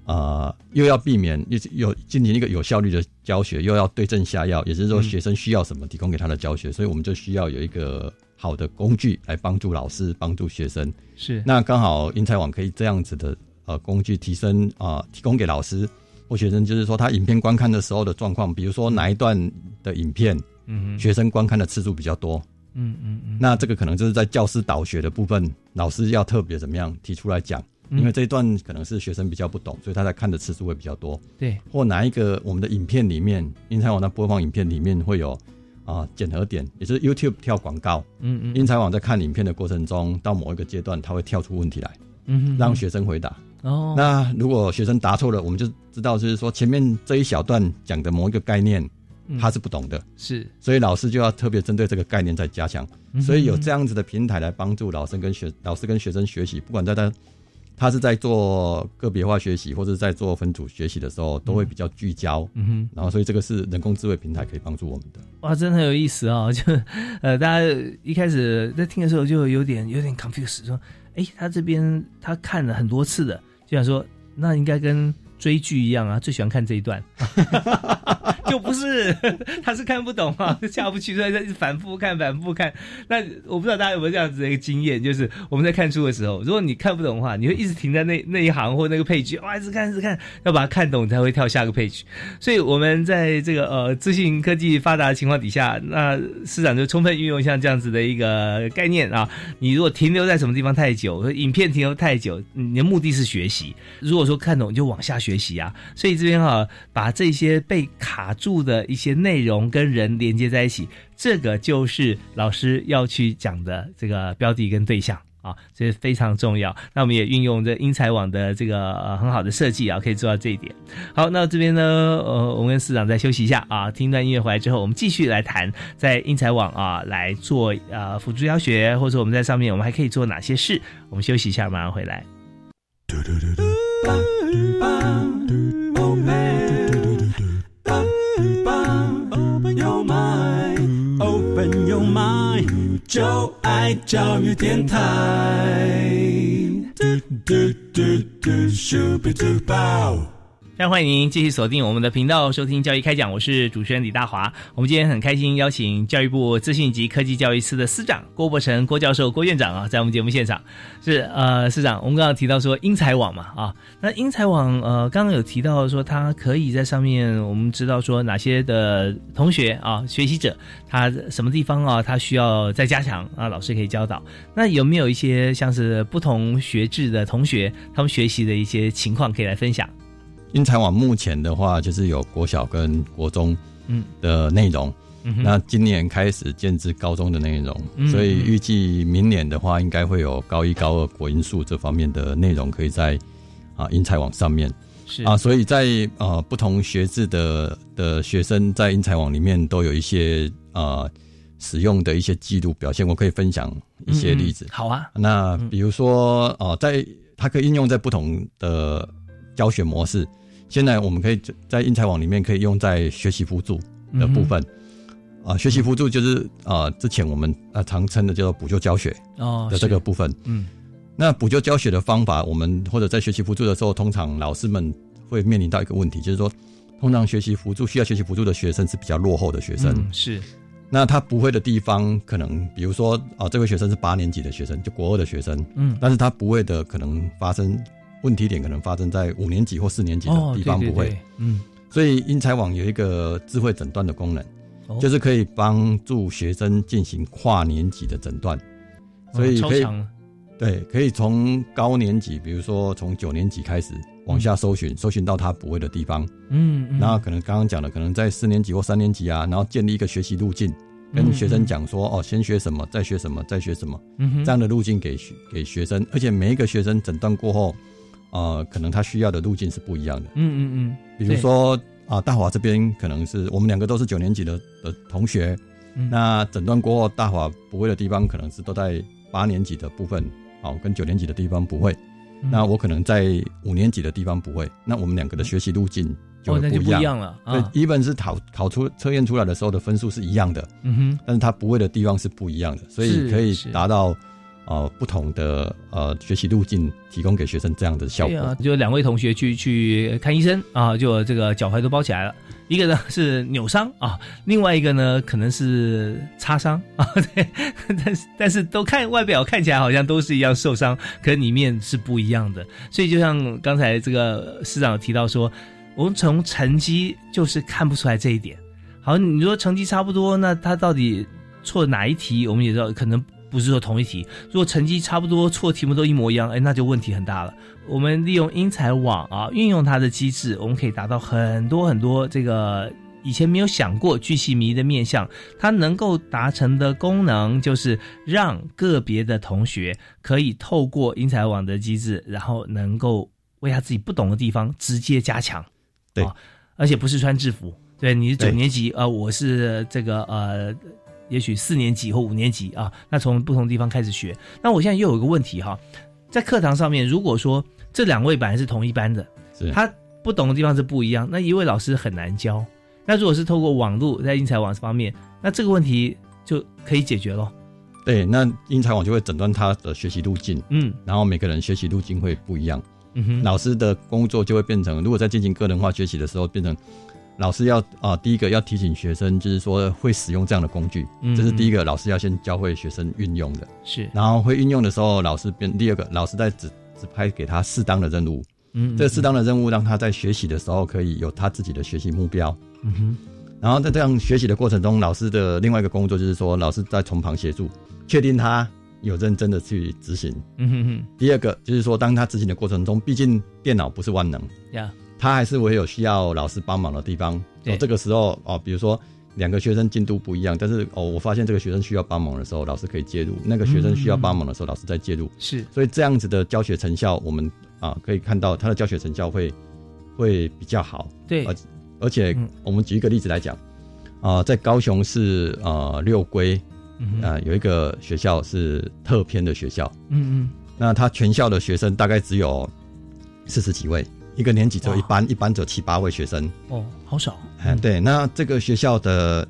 呃，又要避免又有进行一个有效率的教学，又要对症下药，也就是说，学生需要什么提供给他的教学，所以我们就需要有一个好的工具来帮助老师，帮助学生。是，那刚好英才网可以这样子的呃工具提升啊，提供给老师或学生，就是说他影片观看的时候的状况，比如说哪一段的影片，嗯，学生观看的次数比较多。嗯嗯嗯，那这个可能就是在教师导学的部分，老师要特别怎么样提出来讲，因为这一段可能是学生比较不懂，所以他在看的次数会比较多。对，或哪一个我们的影片里面，英才网的播放影片里面会有啊检核点，也就是 YouTube 跳广告。嗯嗯，英才网在看影片的过程中，到某一个阶段，它会跳出问题来，嗯，让学生回答。哦，那如果学生答错了，我们就知道就是说前面这一小段讲的某一个概念。他是不懂的，是，所以老师就要特别针对这个概念在加强，所以有这样子的平台来帮助老师跟学老师跟学生学习，不管在他他是在做个别化学习或者在做分组学习的时候，都会比较聚焦。嗯哼，然后所以这个是人工智慧平台可以帮助我们的。哇，真的很有意思哦！就呃，大家一开始在听的时候就有点有点 confused，说，哎，他这边他看了很多次的，就想说，那应该跟追剧一样啊，最喜欢看这一段。[LAUGHS] [LAUGHS] 就不是，[LAUGHS] 他是看不懂啊，下不去，所以在反复看，反复看。那我不知道大家有没有这样子的一个经验，就是我们在看书的时候，如果你看不懂的话，你会一直停在那那一行或那个配 e 哇，一直看，一直看，要把它看懂才会跳下个配 e 所以我们在这个呃资讯科技发达的情况底下，那市长就充分运用像这样子的一个概念啊。你如果停留在什么地方太久，影片停留太久，你的目的是学习。如果说看懂，就往下学学习啊。所以这边哈，把这些被卡。住的一些内容跟人连接在一起，这个就是老师要去讲的这个标的跟对象啊，这是非常重要。那我们也运用这英才网的这个很好的设计啊，可以做到这一点。好，那这边呢，呃，我们跟市长再休息一下啊，听一段音乐回来之后，我们继续来谈在英才网啊来做呃辅助教学，或者我们在上面我们还可以做哪些事？我们休息一下，马上回来。Open 就爱教育电台。嘟嘟嘟嘟，Super Duper。非欢迎您继续锁定我们的频道，收听教育开讲。我是主持人李大华。我们今天很开心邀请教育部资讯及科技教育司的司长郭伯成郭教授郭院长啊，在我们节目现场。是呃，司长，我们刚刚提到说英才网嘛啊，那英才网呃，刚刚有提到说它可以在上面，我们知道说哪些的同学啊，学习者他什么地方啊，他需要再加强啊，老师可以教导。那有没有一些像是不同学制的同学，他们学习的一些情况可以来分享？英才网目前的话，就是有国小跟国中嗯的内容，那今年开始建制高中的内容，所以预计明年的话，应该会有高一高二国音数这方面的内容可以在啊英才网上面。是。啊，所以在呃不同学制的的学生在英才网里面都有一些啊使用的一些记录表现，我可以分享一些例子。好啊，那比如说啊，在它可以应用在不同的教学模式。现在我们可以在英才网里面可以用在学习辅助的部分，啊，学习辅助就是啊，之前我们啊常称的叫做补救教学哦的这个部分。嗯，那补救教学的方法，我们或者在学习辅助的时候，通常老师们会面临到一个问题，就是说，通常学习辅助需要学习辅助的学生是比较落后的学生，是，那他不会的地方，可能比如说啊，这位学生是八年级的学生，就国二的学生，嗯，但是他不会的可能发生。问题点可能发生在五年级或四年级的地方不会，嗯，所以英才网有一个智慧诊断的功能，就是可以帮助学生进行跨年级的诊断，所以可以对，可以从高年级，比如说从九年级开始往下搜寻，搜寻到他不会的地方，嗯，然后可能刚刚讲的，可能在四年级或三年级啊，然后建立一个学习路径，跟学生讲说，哦，先学什么，再学什么，再学什么，嗯这样的路径给给学生，而且每一个学生诊断过后。呃，可能他需要的路径是不一样的。嗯嗯嗯。比如说啊，大华这边可能是我们两个都是九年级的的同学，那诊断过后，大华不会的地方可能是都在八年级的部分，好，跟九年级的地方不会。那我可能在五年级的地方不会，那我们两个的学习路径就不一样了。对，一本是考考出测验出来的时候的分数是一样的，嗯哼，但是他不会的地方是不一样的，所以可以达到。呃，不同的呃学习路径提供给学生这样的效果，就两位同学去去看医生啊，就这个脚踝都包起来了，一个呢是扭伤啊，另外一个呢可能是擦伤 [LAUGHS] 啊，对，但是但是都看外表看起来好像都是一样受伤，可里面是不一样的，所以就像刚才这个市长提到说，我们从成绩就是看不出来这一点。好，你说成绩差不多，那他到底错哪一题？我们也知道可能。不是说同一题，如果成绩差不多，错题目都一模一样，哎，那就问题很大了。我们利用英才网啊，运用它的机制，我们可以达到很多很多这个以前没有想过巨细迷的面向。它能够达成的功能，就是让个别的同学可以透过英才网的机制，然后能够为他自己不懂的地方直接加强。对，而且不是穿制服。对，你是九年级，呃，我是这个呃。也许四年级或五年级啊，那从不同地方开始学。那我现在又有一个问题哈，在课堂上面，如果说这两位本来是同一班的，是他不懂的地方是不一样，那一位老师很难教。那如果是透过网络在英才网方面，那这个问题就可以解决喽。对，那英才网就会诊断他的学习路径，嗯然后每个人学习路径会不一样，嗯哼，老师的工作就会变成，如果在进行个人化学习的时候，变成老师要啊、第一个要提醒学生，就是说会使用这样的工具，嗯这是第一个，老师要先教会学生运用的。是，然后会运用的时候，老师变第二个，老师在指指派给他适当的任务，嗯，这个适当的任务让他在学习的时候可以有他自己的学习目标。嗯哼，然后在这样学习的过程中，老师的另外一个工作就是说，老师在从旁协助，确定他有认真的去执行。嗯哼哼，第二个就是说，当他执行的过程中，毕竟电脑不是万能，呀，他还是会有需要老师帮忙的地方。对。哦，这个时候哦，比如说两个学生进度不一样，但是哦，我发现这个学生需要帮忙的时候，老师可以介入；那个学生需要帮忙的时候，老师再介入。是，所以这样子的教学成效，我们啊可以看到他的教学成效会会比较好。对。而而且嗯。我们举一个例子来讲，啊、在高雄市呃六龟啊、有一个学校是特偏的学校，嗯嗯。那他全校的学生大概只有四十几位，一个年级只有一哇班，一班只有七八位学生。嗯，哦，好少，哎，对，那这个学校的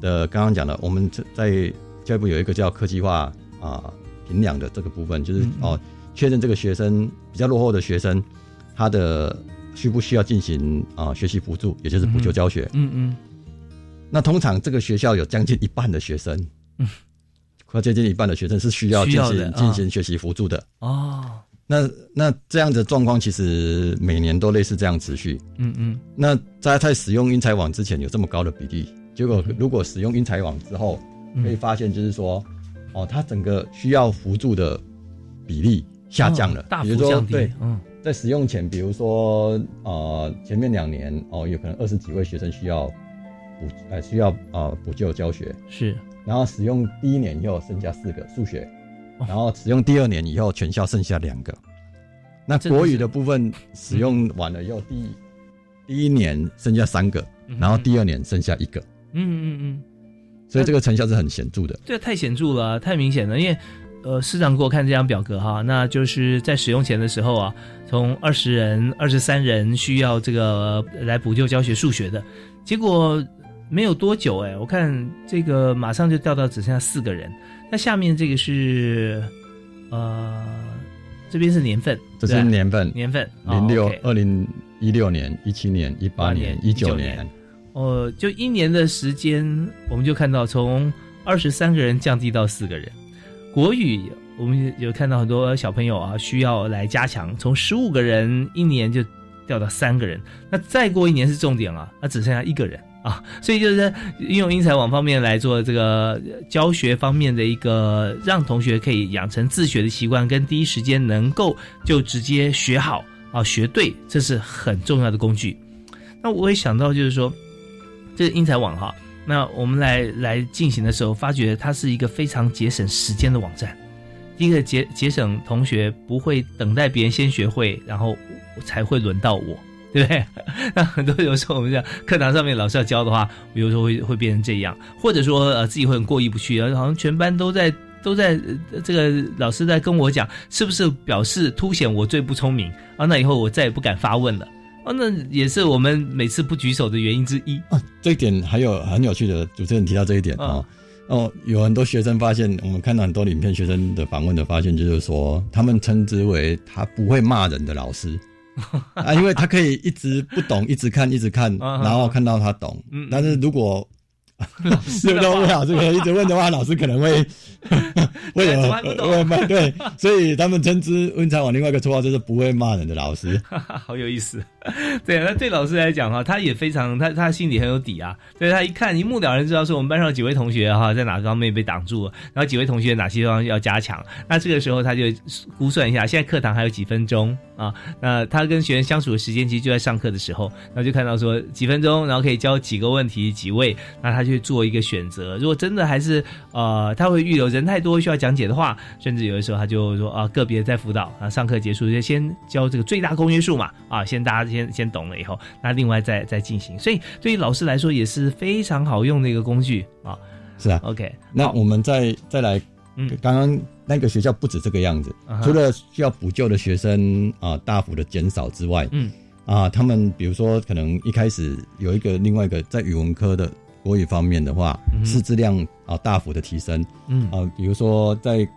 的刚刚讲的，我们在教育部有一个叫科技化啊评量的这个部分，就是、嗯嗯。哦确认这个学生比较落后的学生，他的需不需要进行啊、学习辅助，也就是补救教学。嗯嗯，那通常这个学校有将近一半的学生，嗯。[LAUGHS] 快接近一半的学生是需要进行进行学习辅助的。哦，那那这样的状况其实每年都类似这样持续。嗯嗯，那在在使用英才网之前有这么高的比例，结果如果使用英才网之后，嗯。可以发现就是说，哦，它整个需要辅助的比例下降了，哦大幅降低对，，嗯。在使用前，比如说呃前面两年哦，有可能二十几位学生需要补呃需要呃补救教学，是，然后使用第一年以后剩下四个数学，哦然后使用第二年以后全校剩下两个。那国语的部分使用完了以后，第第一年剩下三个，然后第二年剩下一个，嗯嗯嗯，所以这个成效是很显著的。这太显著了，太明显了，因为。呃，市长给我看这张表格哈，那就是在使用前的时候啊，从二十人、二十三人需要这个呃来补救教学数学的，结果没有多久哎，我看这个马上就掉到只剩下四个人。那下面这个是呃，这边是年份，这是年份，年份零六二零一六年、一七年、一八年、一九19年年，哦，就一年的时间，我们就看到从二十三个人降低到四个人。国语我们有看到很多小朋友啊需要来加强，从十五个人一年就掉到三个人，那再过一年是重点了，那只剩下一个人啊，所以就是在应用英才网方面来做这个教学方面的一个，让同学可以养成自学的习惯，跟第一时间能够就直接学好啊学对，这是很重要的工具。那我也想到就是说，这个英才网哈，那我们来来进行的时候，发觉它是一个非常节省时间的网站。第一个节节省同学不会等待别人先学会，然后才会轮到我，对不对？[LAUGHS] 那很多有时候我们讲课堂上面老师要教的话，有时候会会变成这样，或者说呃自己会很过意不去，好像全班都在都在、呃这个老师在跟我讲，是不是表示凸显我最不聪明啊？那以后我再也不敢发问了。哦，那也是我们每次不举手的原因之一。啊，这一点还有很有趣的，主持人提到这一点啊哦。哦，有很多学生发现，我们看到很多影片，学生的访问的发现，就是说他们称之为他不会骂人的老师 [LAUGHS] 啊，因为他可以一直不懂，一直看，一直看，[LAUGHS] 啊然后看到他懂。嗯但是如果老师都不老师可能一直问的话，老师可能会 [LAUGHS] 会会骂对，所以他们称之温才网另外一个绰号就是不会骂人的老师。好有意思，[LAUGHS] 对，那对老师来讲哈，他也非常他他心里很有底啊，所以他一看一目了然知道说我们班上有几位同学哈在哪个方面被挡住了，然后几位同学哪些地方要加强，那这个时候他就估算一下，现在课堂还有几分钟啊，那他跟学生相处的时间其实就在上课的时候，然后就看到说几分钟，然后可以教几个问题几位，那他就做一个选择，如果真的还是呃他会预留人太多需要讲解的话，甚至有的时候他就说啊个别在辅导啊上课结束就先教这个最大公约数嘛啊先大家先先懂了以后，那另外再再进行，所以对于老师来说也是非常好用的一个工具啊。是啊，OK，那我们再再来嗯。刚刚那个学校不止这个样子除了需要补救的学生啊、大幅的减少之外，嗯。啊，他们比如说可能一开始有一个另外一个在语文科的国语方面的话，嗯哼。师资量啊大幅的提升。嗯。啊，比如说在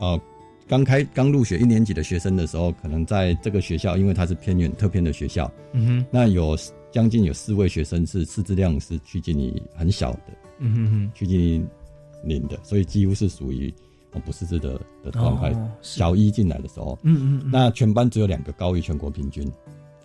啊刚开刚入学一年级的学生的时候，可能在这个学校，因为它是偏远特偏的学校，嗯哼那有将近有四位学生是师资量是趋近于很小的，嗯哼哼，趋近于零的，所以几乎是属于哦不识字的的状态。哦小一进来的时候，嗯嗯嗯那全班只有两个高于全国平均。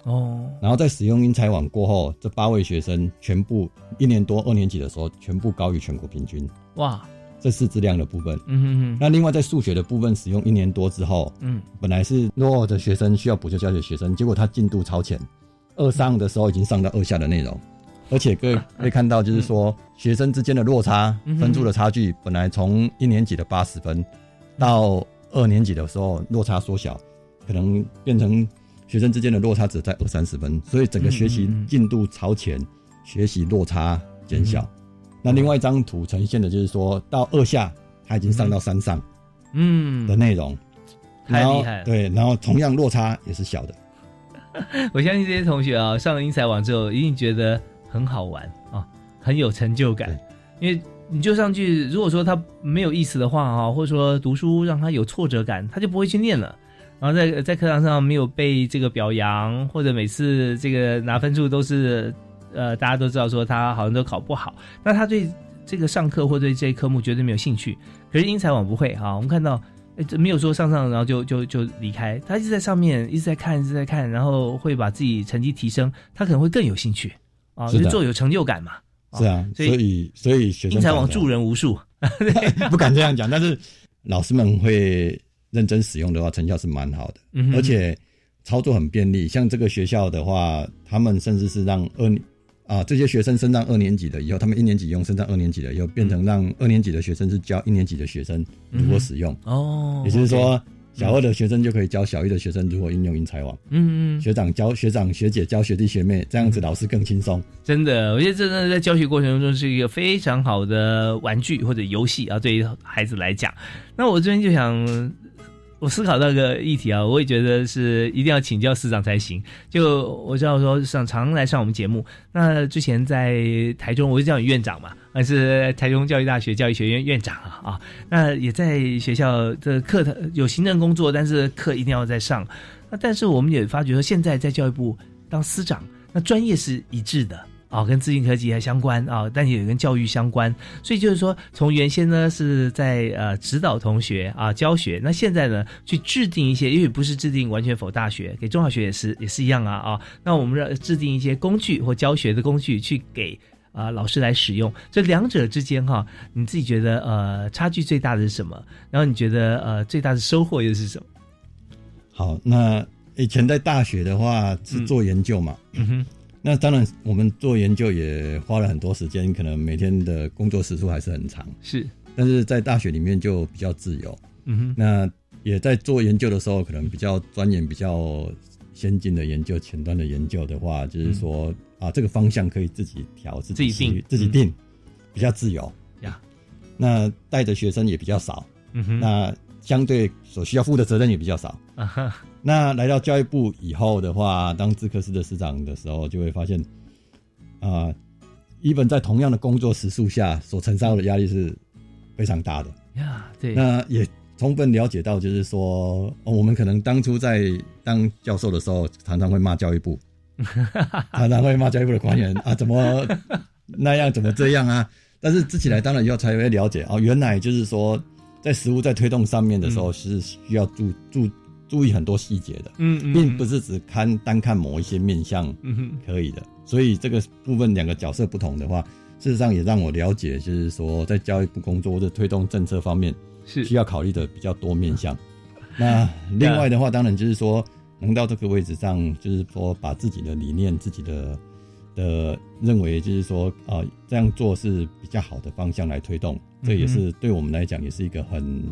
哦然后在使用英才网过后，这八位学生全部一年多二年级的时候，全部高于全国平均。哇这是质量的部分。嗯哼哼。那另外在数学的部分，使用一年多之后，嗯。本来是落后的学生需要补救教学的学生，结果他进度超前，二上的时候已经上到二下的内容，而且各位可以看到，就是说学生之间的落差分数的差距，本来从一年级的八十分，到二年级的时候落差缩小，可能变成学生之间的落差只在二三十分，所以整个学习嗯嗯嗯进度超前，学习落差减小。那另外一张图呈现的就是说到二下，他已经上到三上嗯的内容，太然后厉害了对，然后同样落差也是小的。[LAUGHS] 我相信这些同学啊，上了英才网之后，一定觉得很好玩啊，很有成就感。因为你就上去，如果说他没有意思的话啊，或者说读书让他有挫折感，他就不会去念了。然后在在课堂上没有被这个表扬，或者每次这个拿分数都是呃，大家都知道说他好像都考不好，那他对这个上课或对这些科目绝对没有兴趣。可是英才网不会啊，我们看到。没有说上上然后就就就离开，他一直在上面，一直在看，一直在看，然后会把自己成绩提升，他可能会更有兴趣啊，就做有成就感嘛。是啊，所以所以学生英才网助人无数，[LAUGHS] 不敢这样讲，但是老师们会认真使用的话，成效是蛮好的，嗯而且操作很便利。像这个学校的话，他们甚至是让二啊这些学生升上二年级的以后，他们一年级用升上二年级的以后，变成让二年级的学生是教一年级的学生如何使用。哦，也就是说小二的学生就可以教小一的学生如何应用英才网。嗯嗯，学长教学长学姐教学弟学妹，这样子老师更轻松。真的，我觉得这真的在教学过程中是一个非常好的玩具或者游戏啊，对于孩子来讲。那我这边就想，我思考到个议题啊，我也觉得是一定要请教市长才行。就我知道说，市长常来上我们节目，那之前在台中，我就叫你院长嘛，还是台中教育大学教育学院院长啊啊，那也在学校的课堂有行政工作，但是课一定要在上。那但是我们也发觉说，现在在教育部当司长，那专业是一致的。啊，跟资讯科技还相关啊，但也跟教育相关，所以就是说，从原先呢是在呃指导同学啊教学，那现在呢去制定一些，因为不是制定完全否大学，给中小学也是也是一样啊啊，那我们让制定一些工具或教学的工具去给啊、老师来使用，这两者之间哈，你自己觉得呃差距最大的是什么？然后你觉得呃最大的收获又是什么？好，那以前在大学的话是做研究嘛，嗯哼，那当然我们做研究也花了很多时间，可能每天的工作时数还是很长，是，但是在大学里面就比较自由。嗯哼，那也在做研究的时候，可能比较钻研、比较先进的研究、前端的研究的话，就是说、啊，这个方向可以自己调、自己定。自己定，比较自由。呀。那带的学生也比较少，嗯哼，那相对所需要负的责任也比较少。啊哈，那来到教育部以后的话，当资科司的司长的时候，就会发现，啊、一本在同样的工作时数下所承受的压力是非常大的。呀，对，那也充分了解到，就是说、哦我们可能当初在当教授的时候，常常会骂教育部，[LAUGHS] 常常会骂教育部的官员啊，怎么 [LAUGHS] 那样，怎么这样啊？但是自己来当了以后，才会了解哦，原来就是说，在实物在推动上面的时候，是需要注注注意很多细节的，嗯嗯，并不是只看单看某一些面相嗯哼，可以的。所以这个部分两个角色不同的话，事实上也让我了解，就是说在教育部工作或者推动政策方面，是需要考虑的比较多面相。[LAUGHS] 那另外的话，当然就是说能到这个位置上，就是说把自己的理念、自己的的认为，就是说啊、这样做是比较好的方向来推动，这也是对我们来讲也是一个很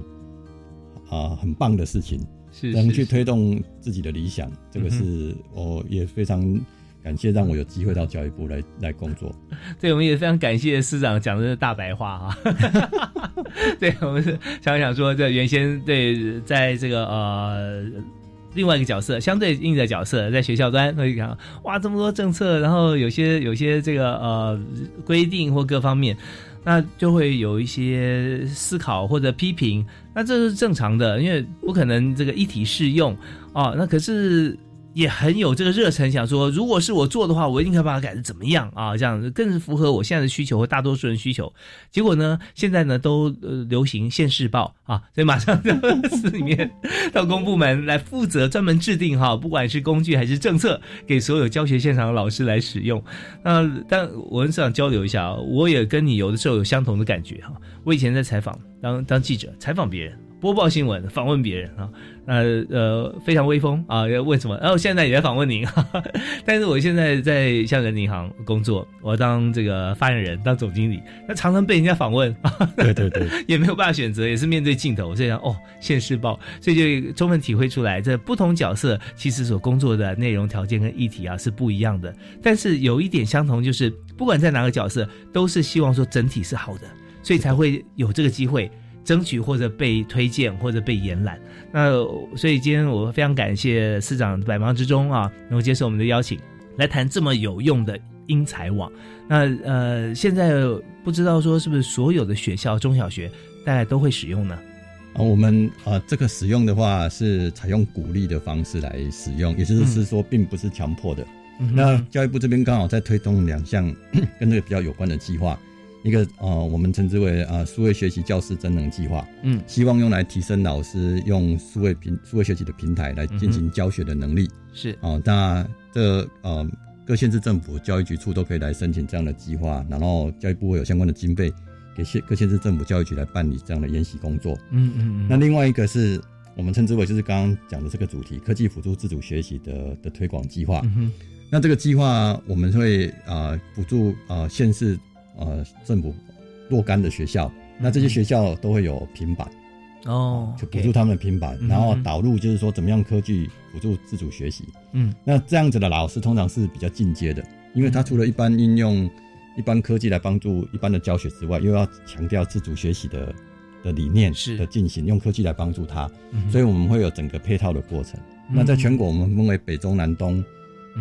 啊、很棒的事情。是能去推动自己的理想，这个嗯是我也非常感谢让我有机会到教育部来来工作。[LAUGHS] 对，我们也非常感谢司长讲的是大白话啊。[LAUGHS] 对，我们是想想说，这原先对在这个呃。另外一个角色，相对应的角色，在学校端会讲哇，这么多政策，然后有些有些这个呃规定或各方面，那就会有一些思考或者批评，那这是正常的，因为不可能这个一体适用哦。那可是。也很有这个热忱，想说如果是我做的话，我一定可以把它改的怎么样啊？这样子更符合我现在的需求和大多数人需求。结果呢，现在呢都呃流行现世报啊，所以马上就市里面到公部门来负责专门制定哈，不管是工具还是政策，给所有教学现场的老师来使用。那但我跟市长交流一下啊，我也跟你有的时候有相同的感觉哈。我以前在采访当当记者，采访别人。播报新闻，访问别人啊，呃呃，非常威风啊！要问什么？然后现在也在访问您哈哈，[LAUGHS] 但是我现在在香港银行工作，我当这个发言人，当总经理，那常常被人家访问，[LAUGHS] 对对对，也没有办法选择，也是面对镜头这样哦，现世报，所以就充分体会出来，这不同角色其实所工作的内容条件跟议题啊是不一样的，但是有一点相同，就是不管在哪个角色，都是希望说整体是好的，所以才会有这个机会。争取或者被推荐或者被延揽，那所以今天我非常感谢市长百忙之中啊，能够接受我们的邀请，来谈这么有用的英才网。那呃，现在不知道说是不是所有的学校中小学大概都会使用呢？啊，我们啊这个使用的话是采用鼓励的方式来使用，也就是说并不是强迫的。那教育部这边刚好在推动两项 [CLEARS THROAT] 跟这个比较有关的计划。一个呃，我们称之为啊，数位学习教师增能计划，嗯，希望用来提升老师用数位平数位学习的平台来进行教学的能力。是哦，那这呃，各县市政府教育局处都可以来申请这样的计划，然后教育部会有相关的经费给县各县市政府教育局来办理这样的研习工作。嗯嗯嗯。那另外一个是我们称之为就是刚刚讲的这个主题，科技辅助自主学习的的推广计划。嗯那这个计划我们会啊补助啊县市。呃，政府若干的学校，那这些学校都会有平板哦，就补助他们的平板，然后导入就是说怎么样科技辅助自主学习。嗯，那这样子的老师通常是比较进阶的，因为他除了一般应用一般科技来帮助一般的教学之外，又要强调自主学习的的理念是。的进行，用科技来帮助他，所以我们会有整个配套的过程。那在全国我们分为北中南东。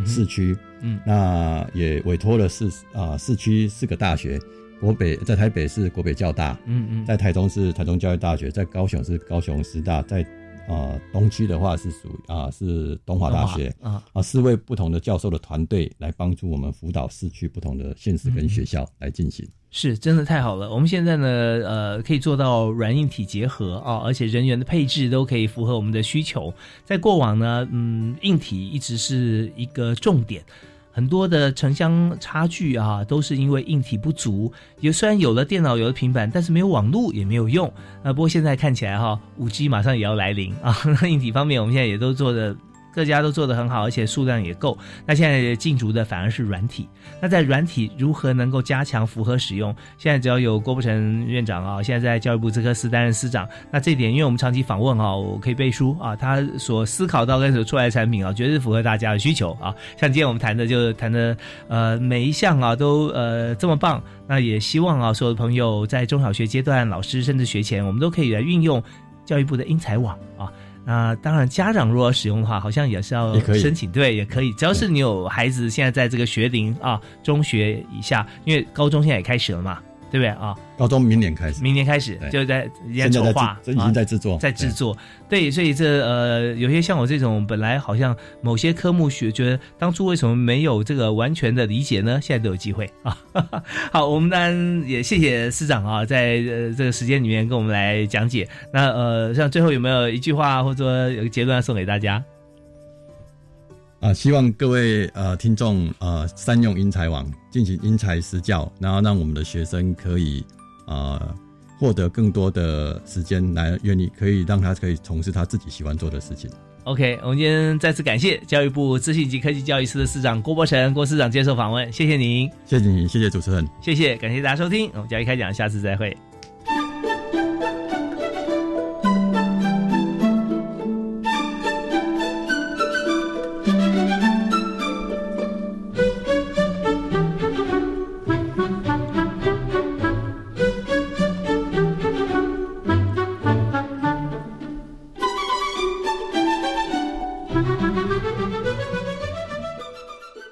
市区，嗯，那也委托了市啊市区四个大学，国北在台北是国北教大，嗯嗯，在台中是台中教育大学，在高雄是高雄师大，在。啊，东区的话是属啊是东华大学。啊。啊四位不同的教授的团队来帮助我们辅导市区不同的县市跟学校来进行，是真的太好了。我们现在呢呃可以做到软硬体结合啊，而且人员的配置都可以符合我们的需求。在过往呢，嗯，硬体一直是一个重点。很多的城乡差距啊，都是因为硬体不足。也虽然有了电脑，有了平板，但是没有网络也没有用。啊，不过现在看起来哈，五 G 马上也要来临啊。[LAUGHS] 那硬体方面，我们现在也都做的。各家都做得很好，而且数量也够。那现在进驻的反而是软体。那在软体如何能够加强符合使用？现在只要有郭富城院长啊，现在在教育部这科司担任司长。那这点，因为我们长期访问啊，我可以背书啊，他所思考到跟所出来的产品啊，绝对符合大家的需求啊。像今天我们谈的，就谈的呃每一项啊都呃这么棒。那也希望啊，所有的朋友在中小学阶段，老师甚至学前，我们都可以来运用教育部的英才网啊。那当然，家长如果使用的话，好像也是要申请，对，也可以。只要是你有孩子，现在在这个学龄啊，中学以下，因为高中现在也开始了嘛。对不对啊？高中明年开始，明年开始就在在筹划，已经在制作，在制作。对，所以这呃，有些像我这种本来好像某些科目学，觉得当初为什么没有这个完全的理解呢？现在都有机会啊。[LAUGHS] 好，我们当然也谢谢师长啊，在呃这个时间里面跟我们来讲解。那呃，像最后有没有一句话或者说有个结论要送给大家？啊，希望各位呃听众呃善用英才网进行因材施教，然后让我们的学生可以啊获得更多的时间来愿意可以让他可以从事他自己喜欢做的事情。OK，我们今天再次感谢教育部资讯及科技教育司的司长郭伯成郭司长接受访问，谢谢您，谢谢您，谢谢主持人，谢谢，感谢大家收听，我们教育开讲，下次再会。